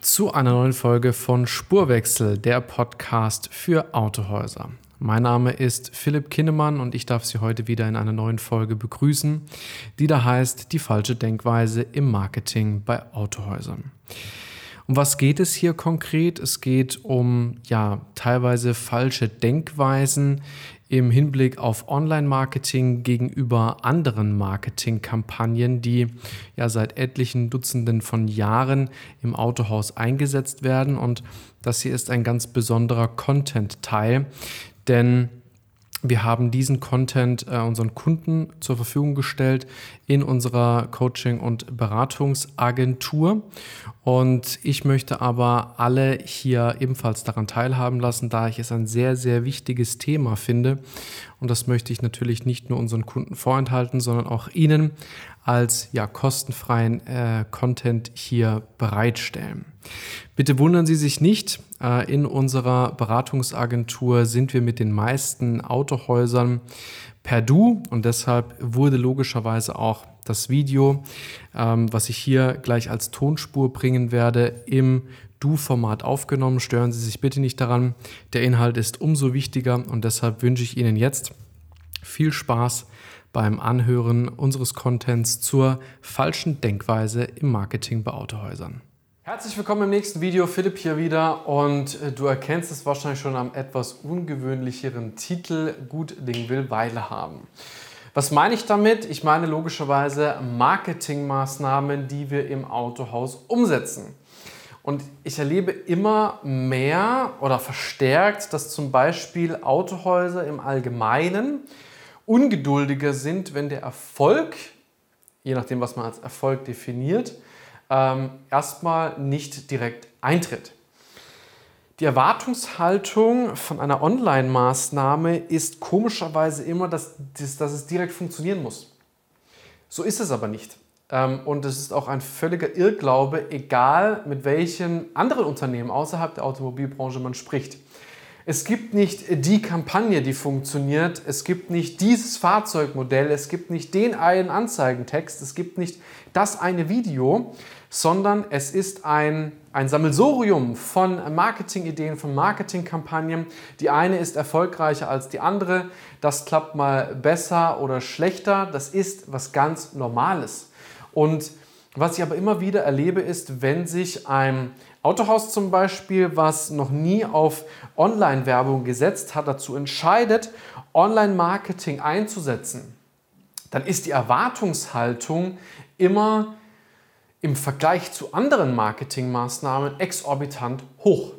zu einer neuen Folge von Spurwechsel, der Podcast für Autohäuser. Mein Name ist Philipp Kinnemann und ich darf Sie heute wieder in einer neuen Folge begrüßen, die da heißt Die falsche Denkweise im Marketing bei Autohäusern. Um was geht es hier konkret? Es geht um ja teilweise falsche Denkweisen im Hinblick auf Online-Marketing gegenüber anderen Marketingkampagnen, die ja seit etlichen Dutzenden von Jahren im Autohaus eingesetzt werden. Und das hier ist ein ganz besonderer Content-Teil, denn wir haben diesen Content äh, unseren Kunden zur Verfügung gestellt in unserer Coaching- und Beratungsagentur. Und ich möchte aber alle hier ebenfalls daran teilhaben lassen, da ich es ein sehr, sehr wichtiges Thema finde. Und das möchte ich natürlich nicht nur unseren Kunden vorenthalten, sondern auch Ihnen als ja, kostenfreien äh, Content hier bereitstellen. Bitte wundern Sie sich nicht, in unserer Beratungsagentur sind wir mit den meisten Autohäusern per Du und deshalb wurde logischerweise auch das Video, ähm, was ich hier gleich als Tonspur bringen werde, im Du-Format aufgenommen. Stören Sie sich bitte nicht daran. Der Inhalt ist umso wichtiger und deshalb wünsche ich Ihnen jetzt viel Spaß beim Anhören unseres Contents zur falschen Denkweise im Marketing bei Autohäusern. Herzlich willkommen im nächsten Video. Philipp hier wieder und äh, du erkennst es wahrscheinlich schon am etwas ungewöhnlicheren Titel Gut Ding will Weile haben. Was meine ich damit? Ich meine logischerweise Marketingmaßnahmen, die wir im Autohaus umsetzen. Und ich erlebe immer mehr oder verstärkt, dass zum Beispiel Autohäuser im Allgemeinen ungeduldiger sind, wenn der Erfolg, je nachdem, was man als Erfolg definiert, ähm, erstmal nicht direkt eintritt. Die Erwartungshaltung von einer Online-Maßnahme ist komischerweise immer, dass, dass, es direkt funktionieren muss. So ist es aber nicht. Ähm, und es ist auch ein völliger Irrglaube, egal mit welchen anderen Unternehmen außerhalb der Automobilbranche man spricht. Es gibt nicht die Kampagne, die funktioniert. Es gibt nicht dieses Fahrzeugmodell. Es gibt nicht den einen Anzeigentext. Es gibt nicht das eine Video, sondern es ist ein, ein Sammelsurium von Marketingideen, von Marketingkampagnen. Die eine ist erfolgreicher als die andere. Das klappt mal besser oder schlechter. Das ist was ganz Normales. Und was ich aber immer wieder erlebe, ist, wenn sich ein Autohaus zum Beispiel, was noch nie auf Online-Werbung gesetzt hat, dazu entscheidet, Online-Marketing einzusetzen, dann ist die Erwartungshaltung immer im Vergleich zu anderen Marketingmaßnahmen exorbitant hoch.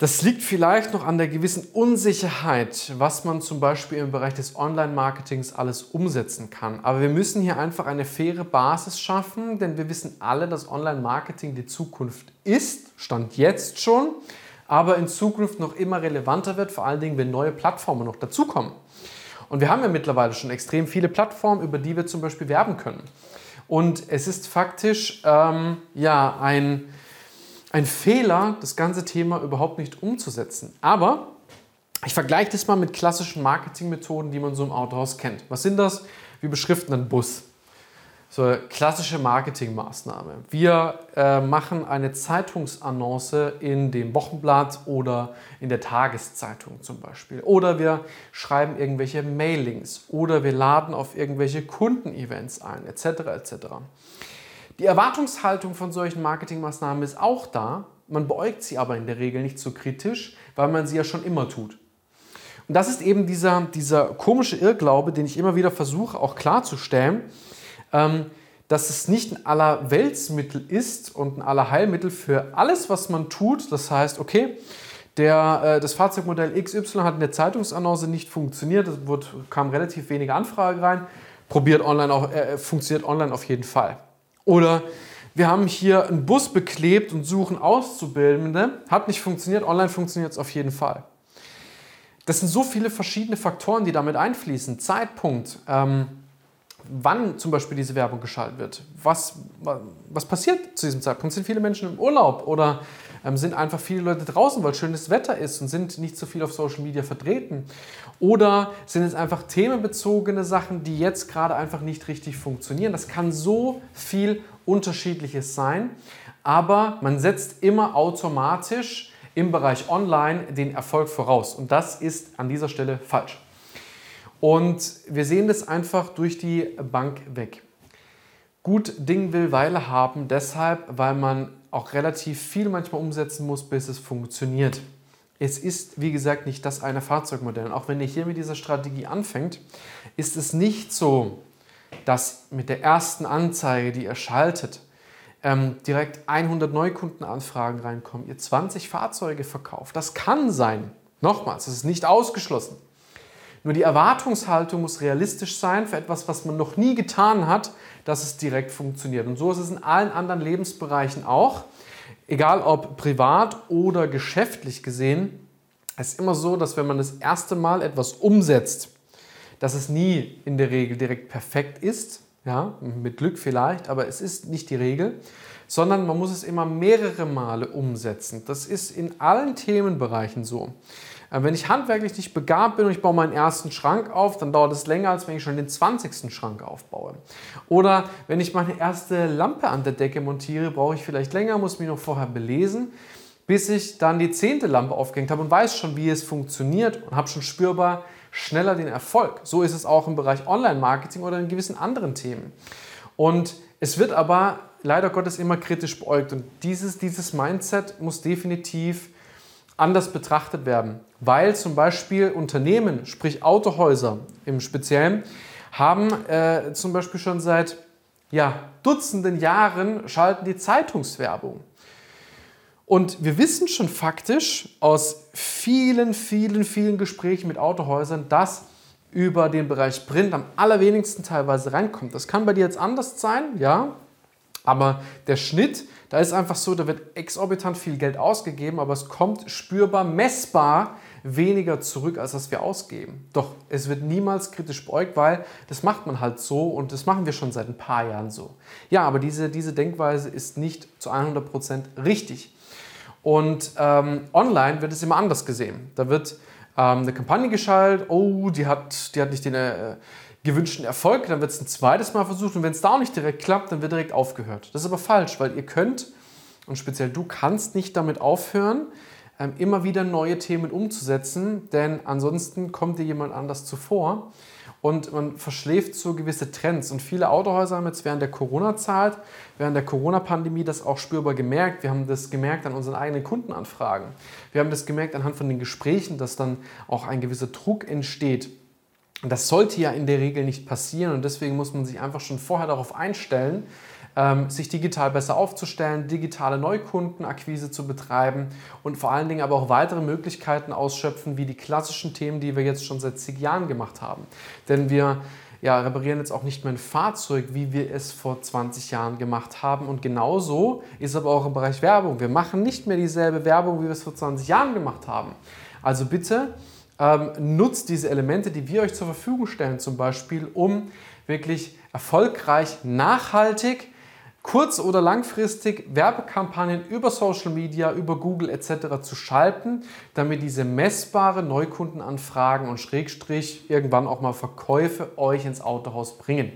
Das liegt vielleicht noch an der gewissen Unsicherheit, was man zum Beispiel im Bereich des Online-Marketings alles umsetzen kann. Aber wir müssen hier einfach eine faire Basis schaffen, denn wir wissen alle, dass Online-Marketing die Zukunft ist, stand jetzt schon, aber in Zukunft noch immer relevanter wird, vor allen Dingen, wenn neue Plattformen noch dazukommen. Und wir haben ja mittlerweile schon extrem viele Plattformen, über die wir zum Beispiel werben können. Und es ist faktisch ähm, ja ein ein Fehler, das ganze Thema überhaupt nicht umzusetzen. Aber ich vergleiche das mal mit klassischen Marketingmethoden, die man so im Autohaus kennt. Was sind das? Wir beschriften einen Bus. So eine klassische Marketingmaßnahme. Wir äh, machen eine Zeitungsannonce in dem Wochenblatt oder in der Tageszeitung zum Beispiel. Oder wir schreiben irgendwelche Mailings oder wir laden auf irgendwelche Kundenevents ein, etc. etc. Die Erwartungshaltung von solchen Marketingmaßnahmen ist auch da. Man beäugt sie aber in der Regel nicht so kritisch, weil man sie ja schon immer tut. Und das ist eben dieser, dieser komische Irrglaube, den ich immer wieder versuche auch klarzustellen, dass es nicht ein Allerweltsmittel ist und ein Allerheilmittel für alles, was man tut. Das heißt, okay, der, äh, das Fahrzeugmodell XY hat in der Zeitungsannonce nicht funktioniert, es wurde, kam relativ wenige Anfragen rein, probiert online auch, äh, funktioniert online auf jeden Fall. Oder wir haben hier einen Bus beklebt und suchen Auszubildende. Hat nicht funktioniert, online funktioniert es auf jeden Fall. Das sind so viele verschiedene Faktoren, die damit einfließen. Zeitpunkt, ähm, wann zum Beispiel diese Werbung geschaltet wird. Was, was passiert zu diesem Zeitpunkt? Sind viele Menschen im Urlaub oder ähm, sind einfach viele Leute draußen, weil schönes Wetter ist und sind nicht so viel auf Social Media vertreten? Oder sind es einfach themenbezogene Sachen, die jetzt gerade einfach nicht richtig funktionieren? Das kann so viel Unterschiedliches sein, aber man setzt immer automatisch im Bereich Online den Erfolg voraus und das ist an dieser Stelle falsch. Und wir sehen das einfach durch die Bank weg. Gut Ding will Weile haben, deshalb, weil man auch relativ viel manchmal umsetzen muss, bis es funktioniert. Es ist, wie gesagt, nicht das eine Fahrzeugmodell. Und auch wenn ihr hier mit dieser Strategie anfängt, ist es nicht so, dass mit der ersten Anzeige, die ihr schaltet, ähm, direkt 100 Neukundenanfragen reinkommen, ihr 20 Fahrzeuge verkauft. Das kann sein. Nochmals, das ist nicht ausgeschlossen. Nur die Erwartungshaltung muss realistisch sein für etwas, was man noch nie getan hat, dass es direkt funktioniert. Und so ist es in allen anderen Lebensbereichen auch. Egal ob privat oder geschäftlich gesehen, es ist immer so, dass wenn man das erste Mal etwas umsetzt, dass es nie in der Regel direkt perfekt ist. Ja, mit Glück vielleicht, aber es ist nicht die Regel, sondern man muss es immer mehrere Male umsetzen. Das ist in allen Themenbereichen so. Wenn ich handwerklich nicht begabt bin und ich baue meinen ersten Schrank auf, dann dauert es länger, als wenn ich schon den 20. Schrank aufbaue. Oder wenn ich meine erste Lampe an der Decke montiere, brauche ich vielleicht länger, muss mich noch vorher belesen, bis ich dann die zehnte Lampe aufgehängt habe und weiß schon, wie es funktioniert und habe schon spürbar schneller den Erfolg. So ist es auch im Bereich Online-Marketing oder in gewissen anderen Themen. Und es wird aber leider Gottes immer kritisch beäugt und dieses, dieses Mindset muss definitiv anders betrachtet werden, weil zum Beispiel Unternehmen, sprich Autohäuser im Speziellen, haben äh, zum Beispiel schon seit ja, Dutzenden Jahren schalten die Zeitungswerbung. Und wir wissen schon faktisch aus vielen, vielen, vielen Gesprächen mit Autohäusern, dass über den Bereich Print am allerwenigsten teilweise reinkommt. Das kann bei dir jetzt anders sein, ja, aber der Schnitt, da ist einfach so, da wird exorbitant viel Geld ausgegeben, aber es kommt spürbar, messbar weniger zurück, als was wir ausgeben. Doch es wird niemals kritisch beäugt, weil das macht man halt so und das machen wir schon seit ein paar Jahren so. Ja, aber diese, diese Denkweise ist nicht zu 100% richtig. Und ähm, online wird es immer anders gesehen. Da wird ähm, eine Kampagne geschaltet, oh, die hat, die hat nicht den äh, gewünschten Erfolg, dann wird es ein zweites Mal versucht und wenn es da auch nicht direkt klappt, dann wird direkt aufgehört. Das ist aber falsch, weil ihr könnt, und speziell du kannst nicht damit aufhören, immer wieder neue Themen umzusetzen, denn ansonsten kommt dir jemand anders zuvor und man verschläft so gewisse Trends. Und viele Autohäuser haben jetzt während der Corona-Zeit, während der Corona-Pandemie das auch spürbar gemerkt. Wir haben das gemerkt an unseren eigenen Kundenanfragen. Wir haben das gemerkt anhand von den Gesprächen, dass dann auch ein gewisser Druck entsteht. Das sollte ja in der Regel nicht passieren und deswegen muss man sich einfach schon vorher darauf einstellen, ähm, sich digital besser aufzustellen, digitale Neukundenakquise zu betreiben und vor allen Dingen aber auch weitere Möglichkeiten ausschöpfen, wie die klassischen Themen, die wir jetzt schon seit zig Jahren gemacht haben. Denn wir ja, reparieren jetzt auch nicht mehr ein Fahrzeug, wie wir es vor 20 Jahren gemacht haben. Und genauso ist aber auch im Bereich Werbung. Wir machen nicht mehr dieselbe Werbung, wie wir es vor 20 Jahren gemacht haben. Also bitte ähm, nutzt diese Elemente, die wir euch zur Verfügung stellen, zum Beispiel, um wirklich erfolgreich, nachhaltig kurz- oder langfristig Werbekampagnen über Social Media, über Google etc. zu schalten, damit diese messbare Neukundenanfragen und Schrägstrich irgendwann auch mal Verkäufe euch ins Autohaus bringen.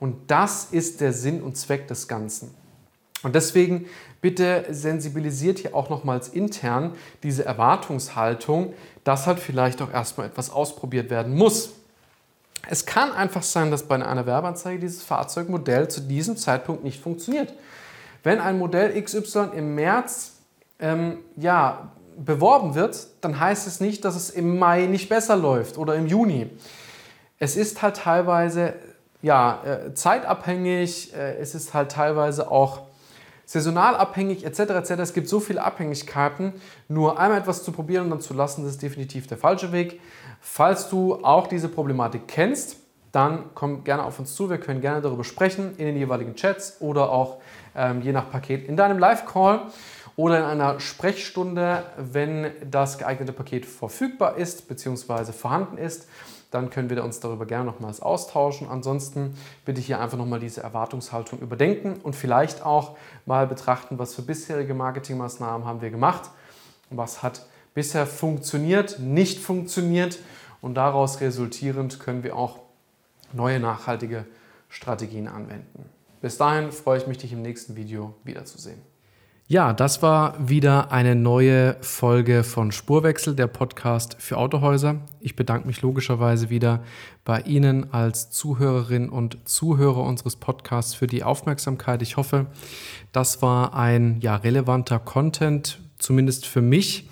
Und das ist der Sinn und Zweck des Ganzen. Und deswegen bitte sensibilisiert hier auch nochmals intern diese Erwartungshaltung, dass halt vielleicht auch erstmal etwas ausprobiert werden muss. Es kann einfach sein, dass bei einer Werbeanzeige dieses Fahrzeugmodell zu diesem Zeitpunkt nicht funktioniert. Wenn ein Modell XY im März ähm, ja, beworben wird, dann heißt es nicht, dass es im Mai nicht besser läuft oder im Juni. Es ist halt teilweise ja, äh, zeitabhängig, äh, es ist halt teilweise auch saisonal abhängig etc. etc. Es gibt so viele Abhängigkeiten. Nur einmal etwas zu probieren und dann zu lassen, das ist definitiv der falsche Weg. Falls du auch diese Problematik kennst, dann komm gerne auf uns zu. Wir können gerne darüber sprechen in den jeweiligen Chats oder auch ähm, je nach Paket, in deinem Live-Call oder in einer Sprechstunde, wenn das geeignete Paket verfügbar ist bzw. vorhanden ist. Dann können wir uns darüber gerne nochmals austauschen. Ansonsten bitte hier einfach nochmal diese Erwartungshaltung überdenken und vielleicht auch mal betrachten, was für bisherige Marketingmaßnahmen haben wir gemacht was hat bisher funktioniert, nicht funktioniert und daraus resultierend können wir auch neue nachhaltige Strategien anwenden. Bis dahin freue ich mich, dich im nächsten Video wiederzusehen. Ja, das war wieder eine neue Folge von Spurwechsel, der Podcast für Autohäuser. Ich bedanke mich logischerweise wieder bei Ihnen als Zuhörerin und Zuhörer unseres Podcasts für die Aufmerksamkeit. Ich hoffe, das war ein ja, relevanter Content, zumindest für mich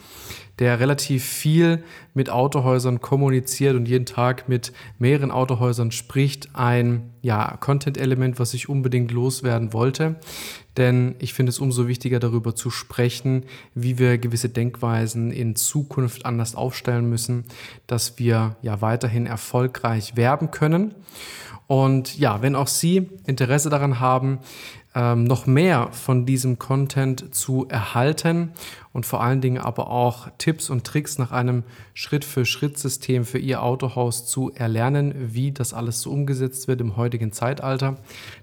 der relativ viel mit Autohäusern kommuniziert und jeden Tag mit mehreren Autohäusern spricht, ein ja, Content-Element, was ich unbedingt loswerden wollte. Denn ich finde es umso wichtiger, darüber zu sprechen, wie wir gewisse Denkweisen in Zukunft anders aufstellen müssen, dass wir ja weiterhin erfolgreich werben können. Und ja, wenn auch Sie Interesse daran haben, ähm, noch mehr von diesem Content zu erhalten und vor allen Dingen aber auch Tipps und Tricks nach einem Schritt-für-Schritt-System für Ihr Autohaus zu erlernen, wie das alles so umgesetzt wird im heutigen Zeitalter,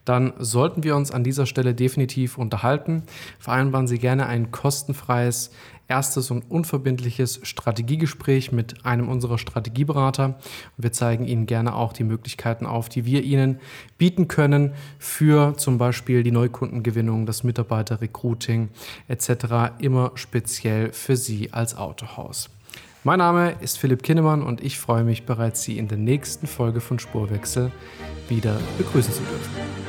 dann sollten wir uns an dieser Stelle definitiv unterhalten. Vereinbaren Sie gerne ein kostenfreies erstes und unverbindliches Strategiegespräch mit einem unserer Strategieberater. Wir zeigen Ihnen gerne auch die Möglichkeiten auf, die wir Ihnen bieten können für zum Beispiel die Neukundengewinnung, das Mitarbeiterrecruiting etc. Immer speziell für Sie als Autohaus. Mein Name ist Philipp Kinnemann und ich freue mich bereits, Sie in der nächsten Folge von Spurwechsel wieder begrüßen zu dürfen.